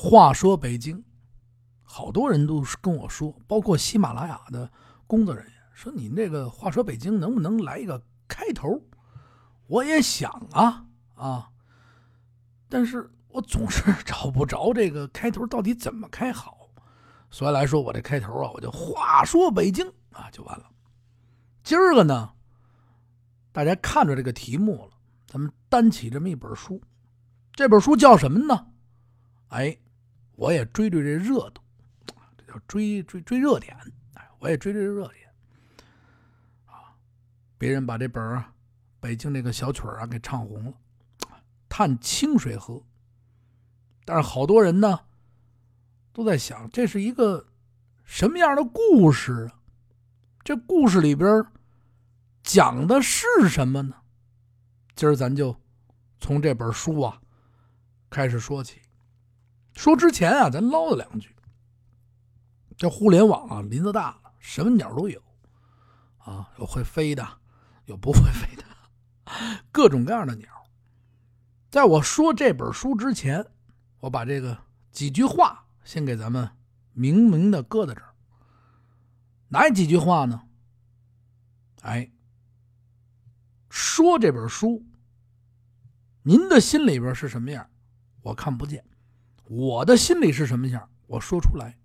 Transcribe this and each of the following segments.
话说北京，好多人都跟我说，包括喜马拉雅的工作人员说：“你这个话说北京能不能来一个开头？”我也想啊啊，但是我总是找不着这个开头到底怎么开好，所以来说我这开头啊，我就话说北京啊就完了。今儿个呢，大家看着这个题目了，咱们担起这么一本书，这本书叫什么呢？哎。我也追追这热度，这叫追追追热点。哎，我也追追热点。啊，别人把这本啊，北京那个小曲儿啊给唱红了，《探清水河》。但是好多人呢，都在想，这是一个什么样的故事啊？这故事里边讲的是什么呢？今儿咱就从这本书啊开始说起。说之前啊，咱唠叨两句。这互联网啊，林子大了，什么鸟都有，啊，有会飞的，有不会飞的，各种各样的鸟。在我说这本书之前，我把这个几句话先给咱们明明的搁在这儿。哪几句话呢？哎，说这本书，您的心里边是什么样？我看不见。我的心里是什么样，我说出来。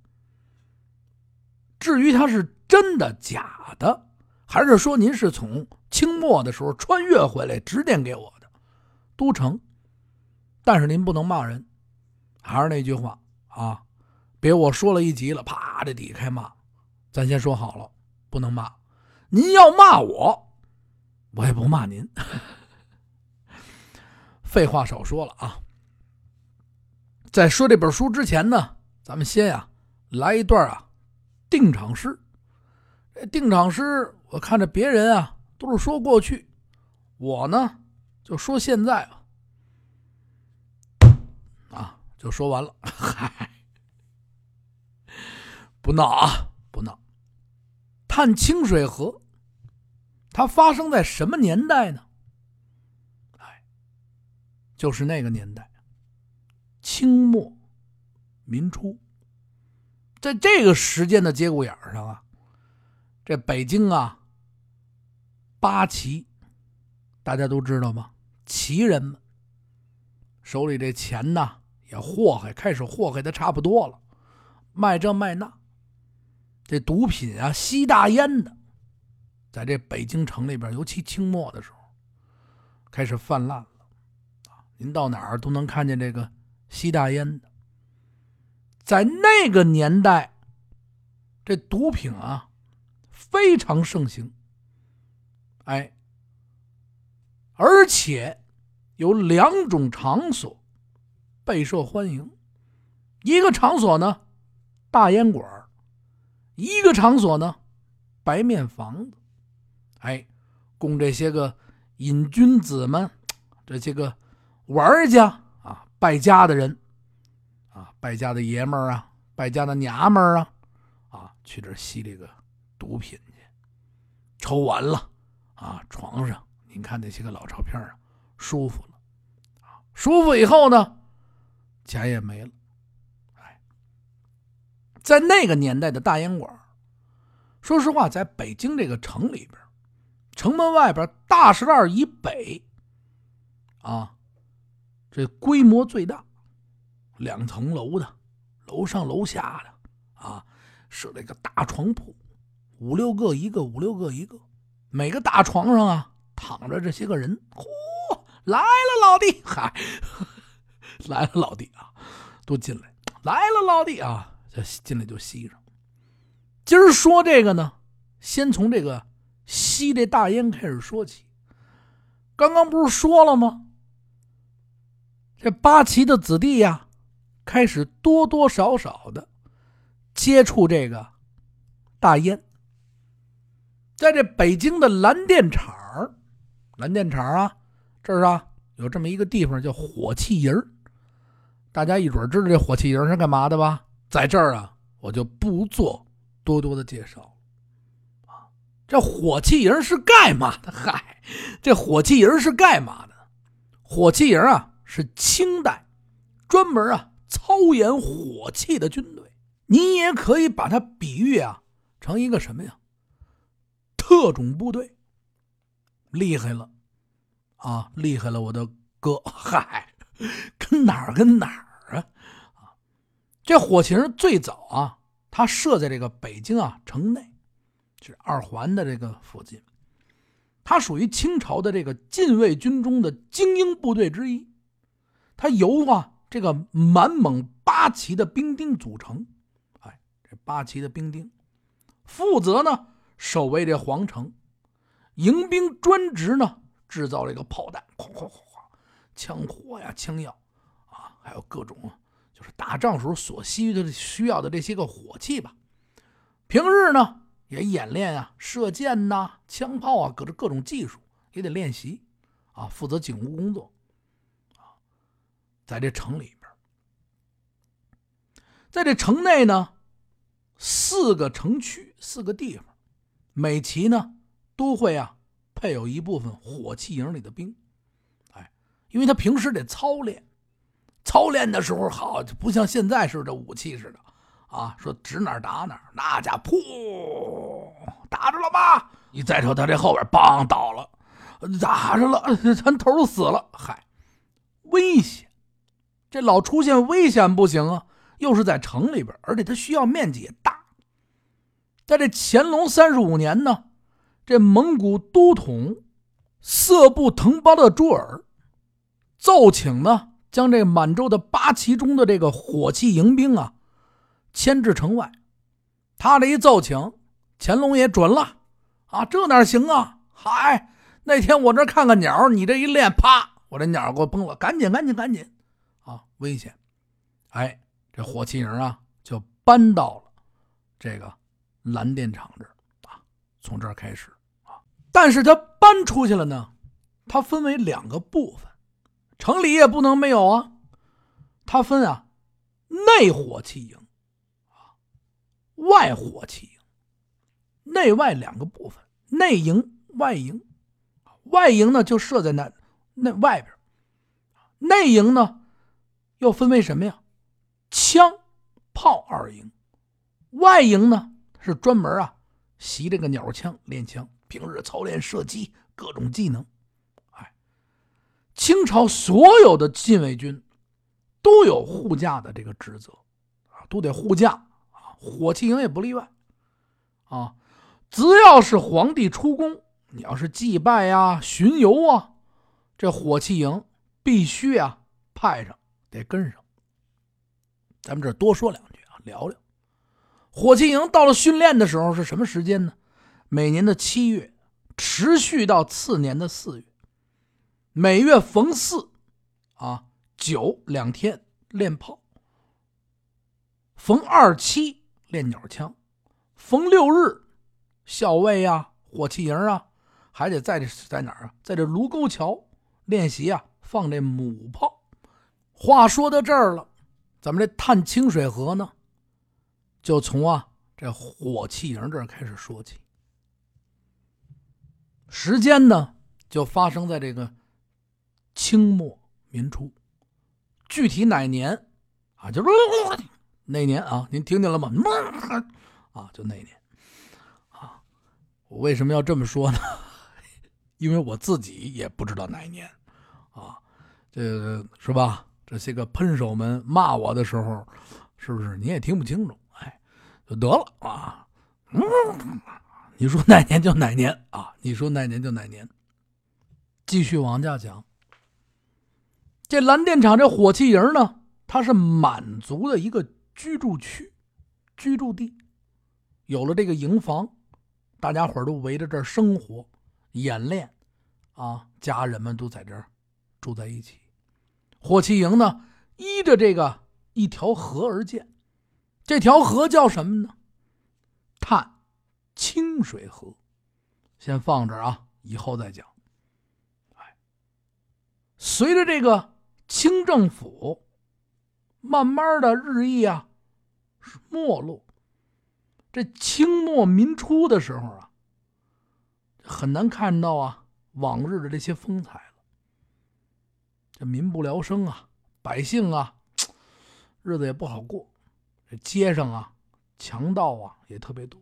至于他是真的假的，还是说您是从清末的时候穿越回来指点给我的，都成。但是您不能骂人，还是那句话啊，别我说了一集了，啪，这底开骂。咱先说好了，不能骂。您要骂我，我也不骂您。废话少说了啊。在说这本书之前呢，咱们先呀来一段啊定场诗。这定场诗，我看着别人啊都是说过去，我呢就说现在吧。啊，就说完了。嗨，不闹啊，不闹。探清水河，它发生在什么年代呢？哎，就是那个年代。清末民初，在这个时间的节骨眼上啊，这北京啊，八旗，大家都知道吗？旗人们手里这钱呐，也祸害，开始祸害的差不多了，卖这卖那，这毒品啊，吸大烟的，在这北京城里边，尤其清末的时候，开始泛滥了！您到哪儿都能看见这个。吸大烟的，在那个年代，这毒品啊非常盛行。哎，而且有两种场所备受欢迎，一个场所呢大烟馆一个场所呢白面房子。哎，供这些个瘾君子们，这些个玩家。败家的人，啊，败家的爷们儿啊，败家的娘们儿啊，啊，去这吸这个毒品去，抽完了，啊，床上您看那些个老照片啊，舒服了，啊，舒服以后呢，钱也没了，哎，在那个年代的大烟馆，说实话，在北京这个城里边，城门外边大石栏以北，啊。这规模最大，两层楼的，楼上楼下的，啊，设了个大床铺，五六个一个，五六个一个，每个大床上啊躺着这些个人。嚯，来了老弟，嗨，来了老弟啊，都进来，来了老弟啊，这进来就吸上。今儿说这个呢，先从这个吸这大烟开始说起。刚刚不是说了吗？这八旗的子弟呀，开始多多少少的接触这个大烟。在这北京的蓝靛厂蓝靛厂啊，这儿啊有这么一个地方叫火器营大家一准知道这火器营是干嘛的吧？在这儿啊，我就不做多多的介绍。这火器营是干嘛的？嗨，这火器营是干嘛的？火器营啊。是清代专门啊操演火器的军队。你也可以把它比喻啊成一个什么呀？特种部队。厉害了，啊，厉害了，我的哥！嗨，跟哪儿跟哪儿啊？啊，这火器最早啊，它设在这个北京啊城内，是二环的这个附近。它属于清朝的这个禁卫军中的精英部队之一。它由啊这个满蒙八旗的兵丁组成。哎，这八旗的兵丁负责呢守卫这皇城。迎兵专职呢，制造这个炮弹，哐哐哐哐，枪火呀，枪药，啊，还有各种就是打仗时候所需的需要的这些个火器吧。平日呢也演练啊，射箭呐，枪炮啊，各种各种技术也得练习啊，负责警务工作。在这城里边，在这城内呢，四个城区，四个地方，每旗呢。都会啊，配有一部分火器营里的兵，哎，因为他平时得操练，操练的时候好，就不像现在似的武器似的，啊，说指哪打哪，那家伙噗，打着了吧？你再瞅他这后边，梆倒了，打着了，咱头死了，嗨，危险！这老出现危险不行啊，又是在城里边，而且它需要面积也大。在这乾隆三十五年呢。这蒙古都统色布腾巴勒朱尔奏请呢，将这满洲的八旗中的这个火器迎兵啊牵至城外。他这一奏请，乾隆也准了啊，这哪行啊？嗨，那天我这看个鸟，你这一练，啪，我这鸟给我崩了，赶紧，赶紧，赶紧啊，危险！哎，这火器营啊就搬到了这个蓝电厂这儿。从这儿开始啊，但是它搬出去了呢，它分为两个部分，城里也不能没有啊。它分啊，内火器营啊，外火器营，内外两个部分，内营、外营。外营呢就设在那那外边，内营呢又分为什么呀？枪炮二营，外营呢是专门啊。习这个鸟枪练枪，平日操练射击各种技能。哎，清朝所有的禁卫军都有护驾的这个职责啊，都得护驾啊。火器营也不例外啊。只要是皇帝出宫，你要是祭拜呀、巡游啊，这火器营必须啊派上，得跟上。咱们这多说两句啊，聊聊。火器营到了训练的时候是什么时间呢？每年的七月，持续到次年的四月。每月逢四、啊九两天练炮，逢二七练鸟枪，逢六日，校尉呀、火器营啊，还得在这在哪儿啊？在这卢沟桥练习啊，放这母炮。话说到这儿了，咱们这探清水河呢？就从啊这火器营这儿开始说起，时间呢就发生在这个清末民初，具体哪年啊？就是那年啊，您听见了吗？啊，就那年啊。我为什么要这么说呢？因为我自己也不知道哪一年啊。这个是吧？这些个喷手们骂我的时候，是不是你也听不清楚？哎就得了啊！嗯，你说哪年就哪年啊！你说哪年就哪年。继续往下讲，这蓝电厂这火器营呢，它是满族的一个居住区、居住地，有了这个营房，大家伙都围着这儿生活、演练，啊，家人们都在这儿住在一起。火器营呢，依着这个一条河而建。这条河叫什么呢？探清水河，先放这儿啊，以后再讲。哎，随着这个清政府慢慢的日益啊没落，这清末民初的时候啊，很难看到啊往日的这些风采了。民不聊生啊，百姓啊。日子也不好过。这街上啊，强盗啊也特别多，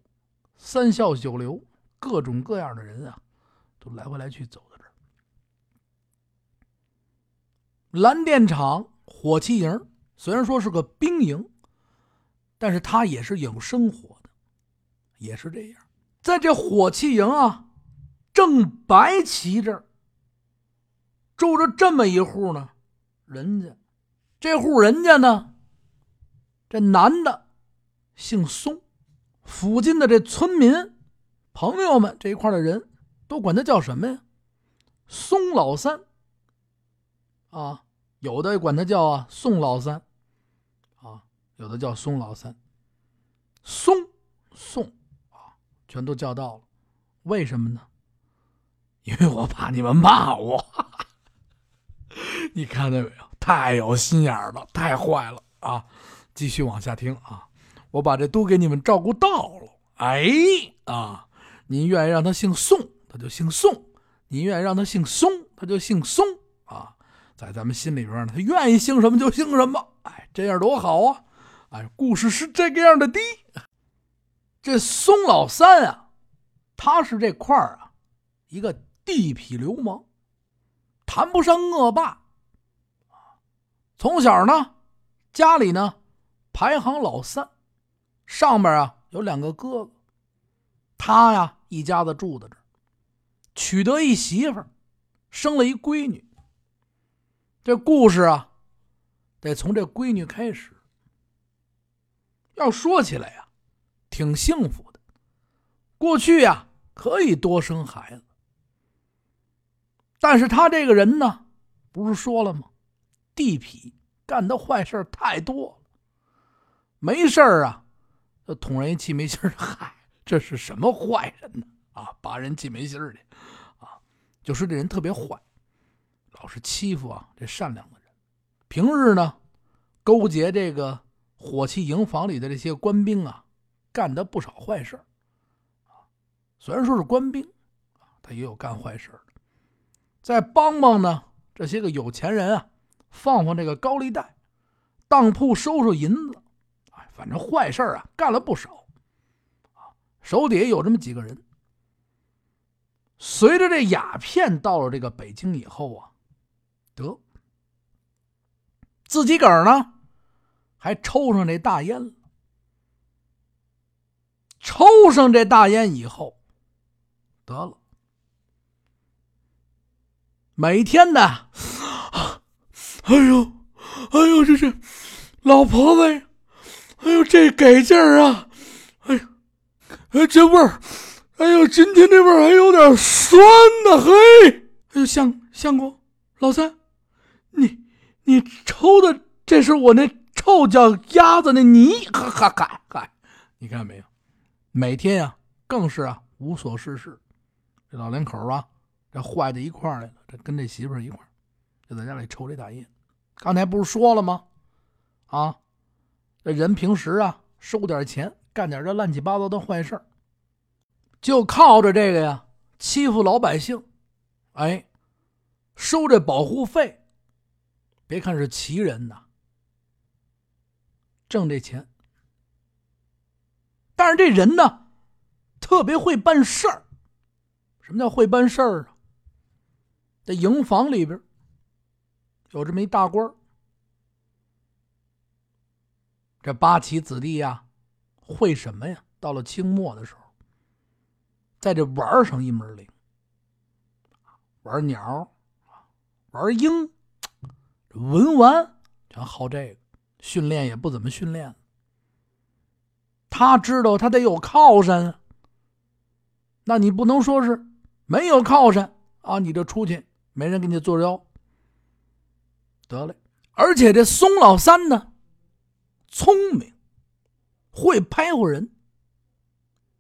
三教九流，各种各样的人啊，都来回来去走到这儿。蓝电厂火器营虽然说是个兵营，但是它也是有生活的，也是这样。在这火器营啊，正白旗这儿住着这么一户呢，人家这户人家呢，这男的姓宋，附近的这村民朋友们这一块的人都管他叫什么呀？宋老三啊，有的管他叫啊宋老三啊，有的叫宋老三，松宋宋。全都叫到了，为什么呢？因为我怕你们骂我。你看到没有？太有心眼了，太坏了啊！继续往下听啊！我把这都给你们照顾到了。哎啊，您愿意让他姓宋，他就姓宋；您愿意让他姓松，他就姓松啊。在咱们心里边呢，他愿意姓什么就姓什么。哎，这样多好啊！哎，故事是这个样的的。这松老三啊，他是这块儿啊一个地痞流氓，谈不上恶霸从小呢，家里呢排行老三，上边啊有两个哥哥，他呀一家子住在这儿，娶得一媳妇生了一闺女。这故事啊，得从这闺女开始。要说起来呀。挺幸福的，过去呀可以多生孩子，但是他这个人呢，不是说了吗？地痞干的坏事太多，没事啊，就捅人一气眉心。嗨，这是什么坏人呢？啊，把人气没心儿的，啊，就说这人特别坏，老是欺负啊这善良的人。平日呢，勾结这个火器营房里的这些官兵啊。干的不少坏事啊，虽然说是官兵啊，他也有干坏事的。再帮帮呢这些个有钱人啊，放放这个高利贷，当铺收收银子，哎，反正坏事啊干了不少啊。手底下有这么几个人。随着这鸦片到了这个北京以后啊，得自己个儿呢还抽上这大烟了。抽上这大烟以后，得了，每天呢，哎呦，哎呦，这是老婆子，哎呦，这给劲儿啊，哎呦，哎，这味儿，哎呦，今天这味儿还有点酸呢，嘿，哎呦，相相公，老三，你你抽的这是我那臭脚丫子那泥，哈哈哈，嗨，你看没有？每天呀，更是啊无所事事。这老两口啊，这坏到一块来了。这跟这媳妇一块儿就在家里抽这大烟。刚才不是说了吗？啊，这人平时啊收点钱，干点这乱七八糟的坏事就靠着这个呀欺负老百姓，哎，收这保护费。别看是奇人呐，挣这钱。但是这人呢，特别会办事儿。什么叫会办事儿啊？在营房里边有这么一大官这八旗子弟呀，会什么呀？到了清末的时候，在这玩上一门灵，玩鸟玩鹰，文玩全好这个，训练也不怎么训练。他知道他得有靠山，那你不能说是没有靠山啊，你这出去没人给你做腰，得嘞。而且这松老三呢，聪明，会拍活人，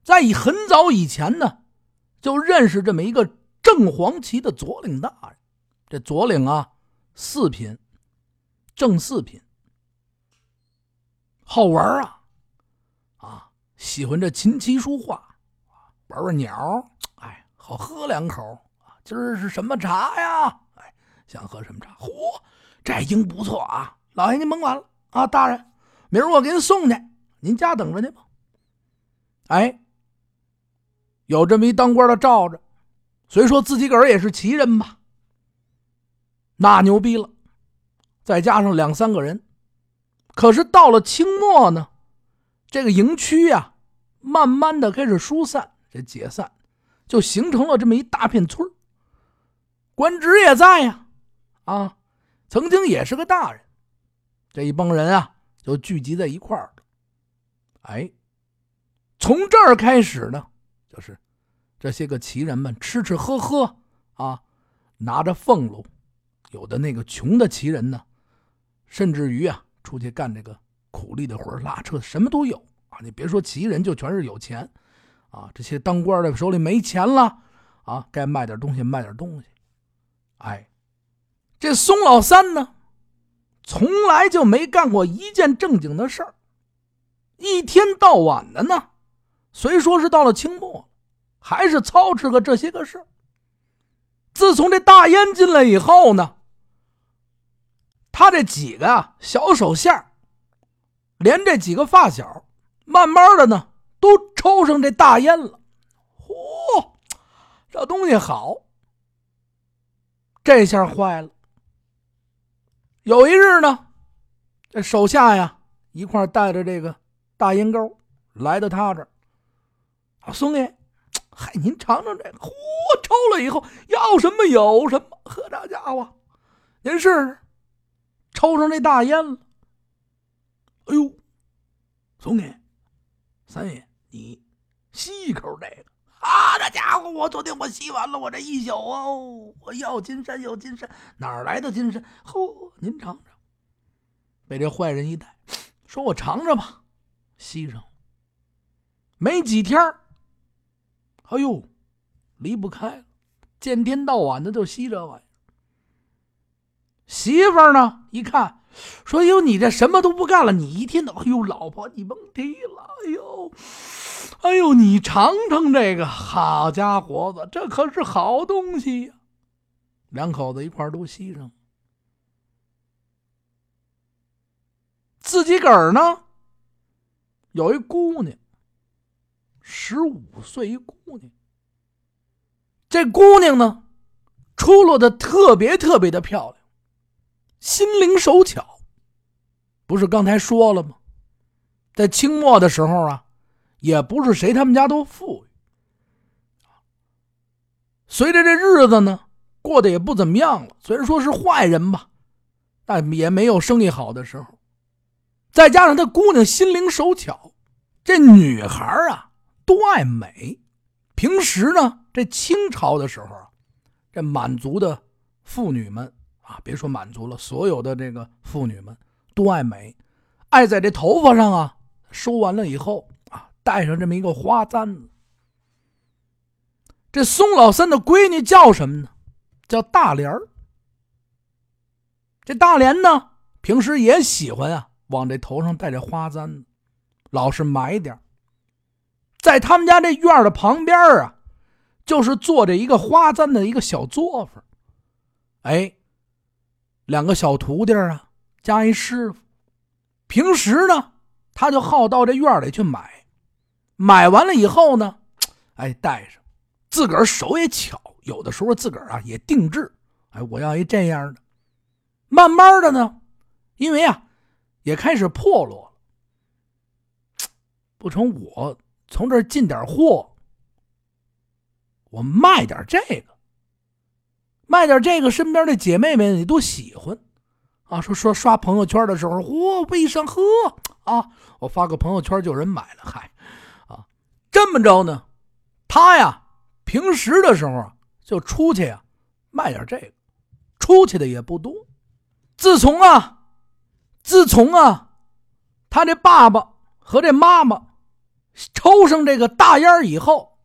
在以很早以前呢，就认识这么一个正黄旗的左领大人。这左领啊，四品，正四品，好玩啊。啊喜欢这琴棋书画，玩玩鸟，哎，好喝两口啊！今儿是什么茶呀？哎，想喝什么茶？嚯，这鹰不错啊！老爷您甭管了啊，大人，明儿我给您送去，您家等着去吧。哎，有这么一当官的罩着，虽说自己个儿也是奇人吧，那牛逼了。再加上两三个人，可是到了清末呢，这个营区呀，慢慢的开始疏散，这解散，就形成了这么一大片村官职也在呀，啊，曾经也是个大人。这一帮人啊，就聚集在一块儿了。哎，从这儿开始呢，就是这些个奇人们吃吃喝喝啊，拿着俸禄，有的那个穷的奇人呢，甚至于啊，出去干这个苦力的活拉车什么都有啊。你别说奇人，就全是有钱啊。这些当官的手里没钱了啊，该卖点东西卖点东西。哎，这宋老三呢？从来就没干过一件正经的事儿，一天到晚的呢。虽说是到了清末，还是操持个这些个事儿。自从这大烟进来以后呢，他这几个小手下，连这几个发小，慢慢的呢，都抽上这大烟了。嚯，这东西好！这下坏了。有一日呢，这手下呀一块带着这个大烟膏来到他这儿。啊，松爷，嗨，您尝尝这个。嚯，抽了以后要什么有什么。呵，这家伙，您试试，抽上这大烟了。哎呦，松爷，三爷，你吸一口这个。啊，这家伙，我昨天我吸完了，我这一宿哦，我要金山要金山，哪来的金山？嚯，您尝尝。被这坏人一带，说我尝尝吧，吸上。没几天哎呦，离不开了，见天到晚的就吸这玩意儿。媳妇儿呢，一看，说：“哟，你这什么都不干了，你一天到……哎呦，老婆，你甭提了，哎呦。”哎呦，你尝尝这个，好家伙子，这可是好东西呀！两口子一块都吸上。自己个儿呢，有一姑娘，十五岁一姑娘。这姑娘呢，出落的特别特别的漂亮，心灵手巧。不是刚才说了吗？在清末的时候啊。也不是谁他们家都富裕，随着这日子呢过得也不怎么样了。虽然说是坏人吧，但也没有生意好的时候。再加上他姑娘心灵手巧，这女孩啊都爱美。平时呢，这清朝的时候，这满族的妇女们啊，别说满族了，所有的这个妇女们都爱美，爱在这头发上啊收完了以后。带上这么一个花簪子，这宋老三的闺女叫什么呢？叫大莲儿。这大莲呢，平时也喜欢啊，往这头上戴这花簪子，老是买点在他们家这院的旁边啊，就是做着一个花簪的一个小作坊。哎，两个小徒弟啊，加一师傅，平时呢，他就好到这院里去买。买完了以后呢，哎，带上，自个儿手也巧，有的时候自个儿啊也定制，哎，我要一这样的。慢慢的呢，因为啊也开始破落了，不成，我从这儿进点货，我卖点这个，卖点这个，身边的姐妹们也都喜欢，啊，说说刷朋友圈的时候，嚯，微商呵啊，我发个朋友圈就有人买了，嗨。啊这么着呢，他呀，平时的时候，就出去呀，卖点这个，出去的也不多。自从啊，自从啊，他这爸爸和这妈妈抽上这个大烟以后，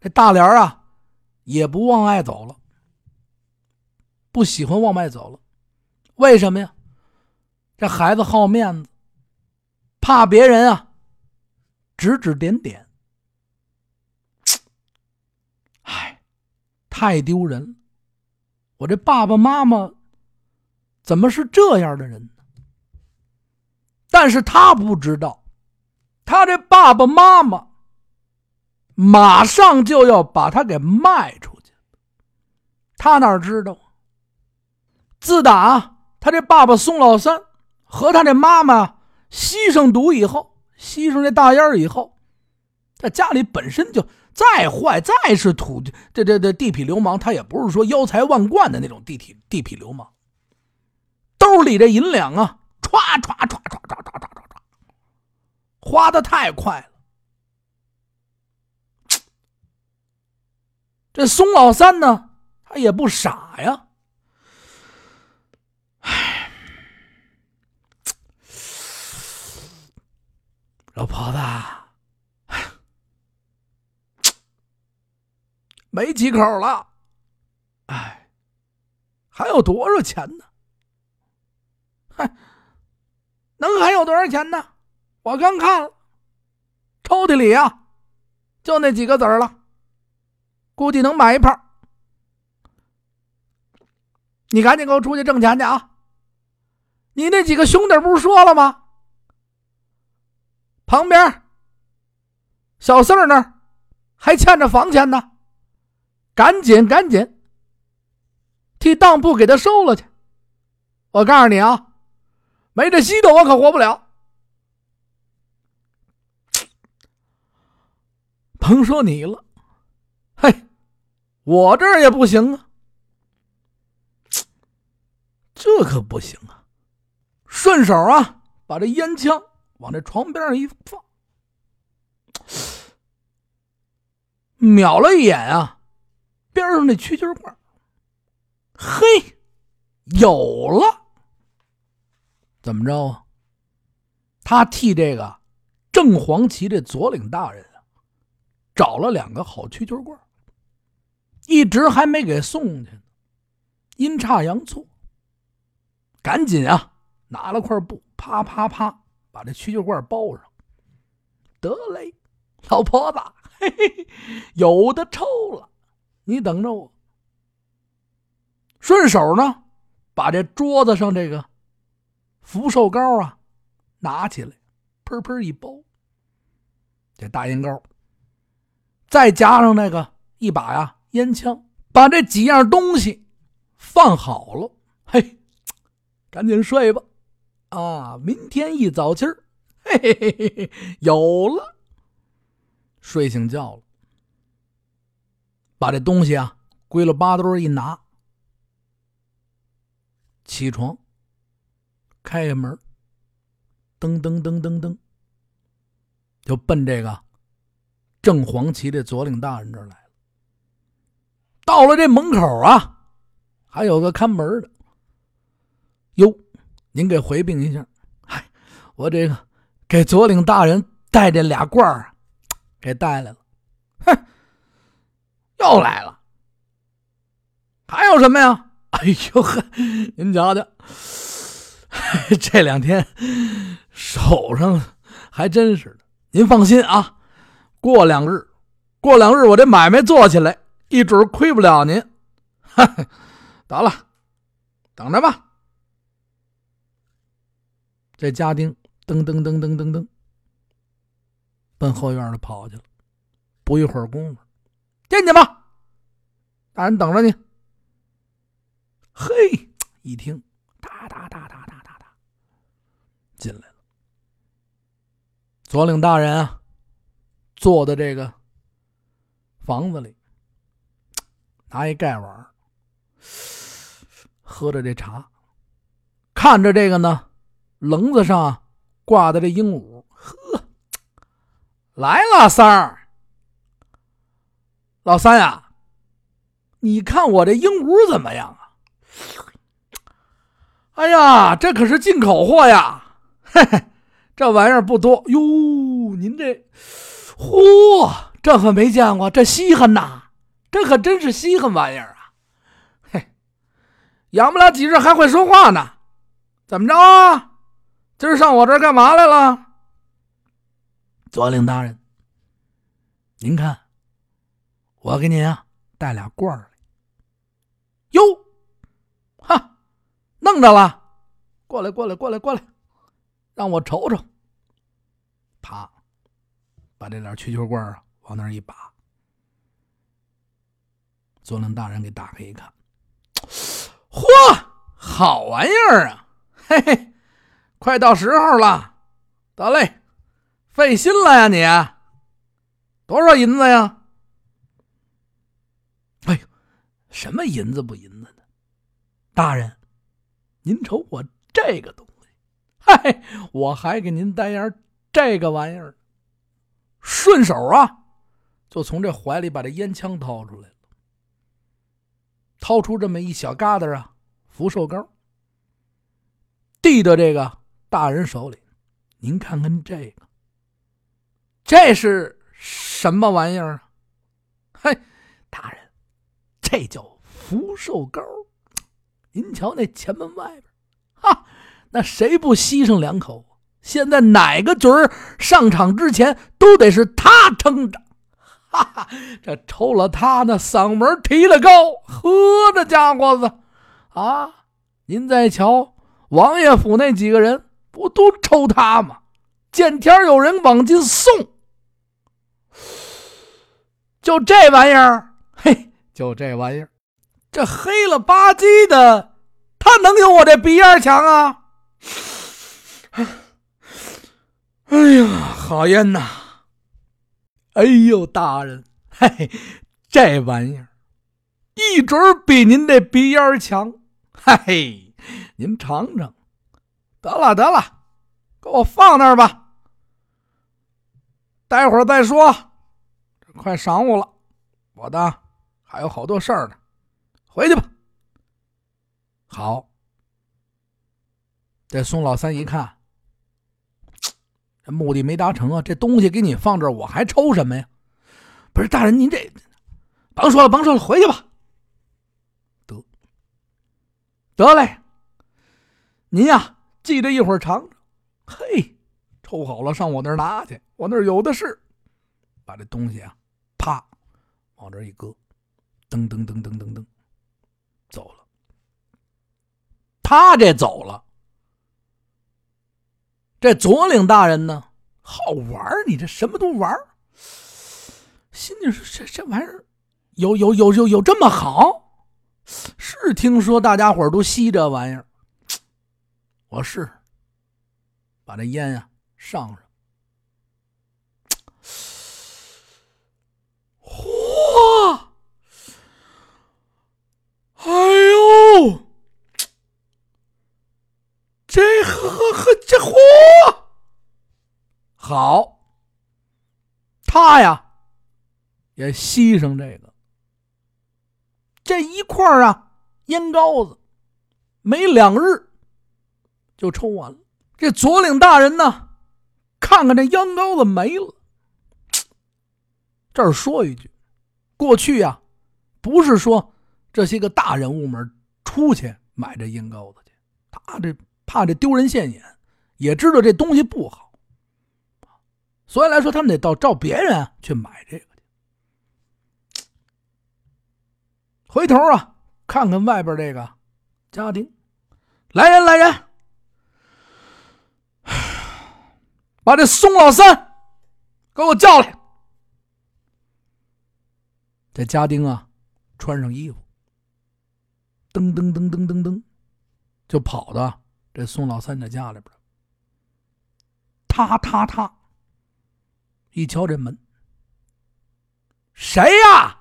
这大莲啊，也不往外走了，不喜欢往外走了。为什么呀？这孩子好面子，怕别人啊指指点点。太丢人了！我这爸爸妈妈怎么是这样的人呢？但是他不知道，他这爸爸妈妈马上就要把他给卖出去，他哪知道？自打他这爸爸宋老三和他这妈妈吸上毒以后，吸上这大烟以后，他家里本身就再坏，再是土这这这地痞流氓，他也不是说腰财万贯的那种地痞地痞流氓，兜里这银两啊，唰唰唰唰唰唰唰唰唰，花的太快了。这宋老三呢，他也不傻呀。老婆子，没几口了，哎，还有多少钱呢？嗨，能还有多少钱呢？我刚看了，抽屉里啊，就那几个子儿了，估计能买一炮。你赶紧给我出去挣钱去啊！你那几个兄弟不是说了吗？旁边，小四儿那儿还欠着房钱呢，赶紧赶紧替当铺给他收了去。我告诉你啊，没这稀的我可活不了。甭说你了，嘿，我这儿也不行啊，这可不行啊！顺手啊，把这烟枪。往这床边上一放，瞄了一眼啊，边上那蛐蛐罐，嘿，有了！怎么着啊？他替这个正黄旗这左领大人啊，找了两个好蛐蛐罐，一直还没给送去呢。阴差阳错，赶紧啊，拿了块布，啪啪啪。把这蛐蛐罐包上，得嘞，老婆子，嘿嘿，有的抽了，你等着我。顺手呢，把这桌子上这个福寿膏啊拿起来，喷喷一包，这大烟膏，再加上那个一把呀烟枪，把这几样东西放好了，嘿，赶紧睡吧。啊！明天一早起儿，嘿嘿嘿嘿嘿，有了。睡醒觉了，把这东西啊归了八堆一拿，起床，开开门，噔噔噔噔噔，就奔这个正黄旗的左领大人这儿来了。到了这门口啊，还有个看门的，哟。您给回禀一下，嗨，我这个给左领大人带这俩罐儿，给带来了。哼，又来了，还有什么呀？哎呦呵，您瞧瞧，这两天手上还真是的。您放心啊，过两日，过两日我这买卖做起来，一准亏不了您。哈得了，等着吧。这家丁噔噔噔噔噔噔，奔后院里跑去了。不一会儿功夫，进去吧，大人等着你。嘿，一听，哒哒哒哒哒哒哒，进来了。左领大人啊，坐在这个房子里，拿一盖碗，喝着这茶，看着这个呢。棱子上挂的这鹦鹉，呵，来了三儿，老三呀，你看我这鹦鹉怎么样啊？哎呀，这可是进口货呀！嘿嘿，这玩意儿不多哟。您这，嚯，这可没见过，这稀罕呐，这可真是稀罕玩意儿啊！嘿，养不了几日还会说话呢，怎么着啊？今儿上我这儿干嘛来了，左领大人？您看，我给您啊带俩罐儿。哟，哈，弄着了，过来，过来，过来，过来，让我瞅瞅。啪，把这点蛐蛐罐啊往那儿一拔。左领大人给打开一看，嚯，好玩意儿啊！嘿嘿，快到时候了，得嘞，费心了呀你。多少银子呀？哎呦，什么银子不银子的？大人，您瞅我这个东西，嗨，我还给您带样这个玩意儿。顺手啊，就从这怀里把这烟枪掏出来了。掏出这么一小疙瘩啊，福寿膏，递到这个大人手里。您看看这个，这是什么玩意儿啊？嘿，大人，这叫福寿膏。您瞧那前门外边，哈，那谁不吸上两口？现在哪个角儿上场之前都得是他撑着。哈哈，这抽了他那嗓门提的高，呵，这家伙子啊！您再瞧，王爷府那几个人不都抽他吗？见天有人往进送，就这玩意儿，嘿，就这玩意儿，这黑了吧唧的，他能有我这鼻烟强啊？哎呀，好烟呐！哎呦，大人，嘿，这玩意儿一准比您这鼻烟强，嘿嘿，您尝尝。得了得了，给我放那儿吧，待会儿再说。这快晌午了，我的还有好多事儿呢，回去吧。好，这宋老三一看。这目的没达成啊！这东西给你放这儿，我还抽什么呀？不是大人，您这甭说了，甭说了，回去吧。得得嘞，您呀，记着一会儿尝尝。嘿，抽好了上我那儿拿去，我那儿有的是。把这东西啊，啪，往这一搁，噔噔噔噔噔噔，走了。他这走了。这左领大人呢，好玩你这什么都玩心里说：“这这玩意儿，有有有有有这么好？是听说大家伙都吸这玩意儿。我是把这烟呀上上。嚯！哎呦！”这呵呵呵，这嚯，好，他呀也吸上这个，这一块啊烟膏子，没两日就抽完了。这左领大人呢，看看这烟膏子没了。这儿说一句，过去呀，不是说这些个大人物们出去买这烟膏子去，他这。怕这丢人现眼，也知道这东西不好，所以来说他们得到照别人去买这个去。回头啊，看看外边这个家丁，来人来人，把这宋老三给我叫来。这家丁啊，穿上衣服，噔噔噔噔噔噔，就跑到。这宋老三的家里边，踏踏踏，一敲这门，谁呀？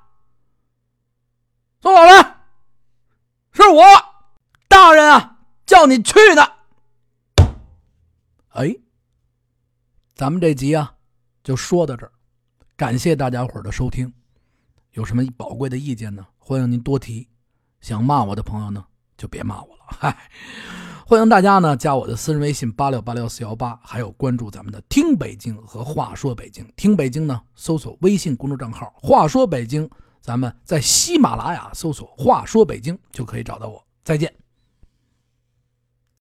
宋老三，是我，大人啊，叫你去呢。哎，咱们这集啊，就说到这儿，感谢大家伙的收听。有什么宝贵的意见呢？欢迎您多提。想骂我的朋友呢，就别骂我了。嗨。欢迎大家呢加我的私人微信八六八六四幺八，还有关注咱们的“听北京”和“话说北京”。听北京呢，搜索微信公众账号“话说北京”，咱们在喜马拉雅搜索“话说北京”就可以找到我。再见。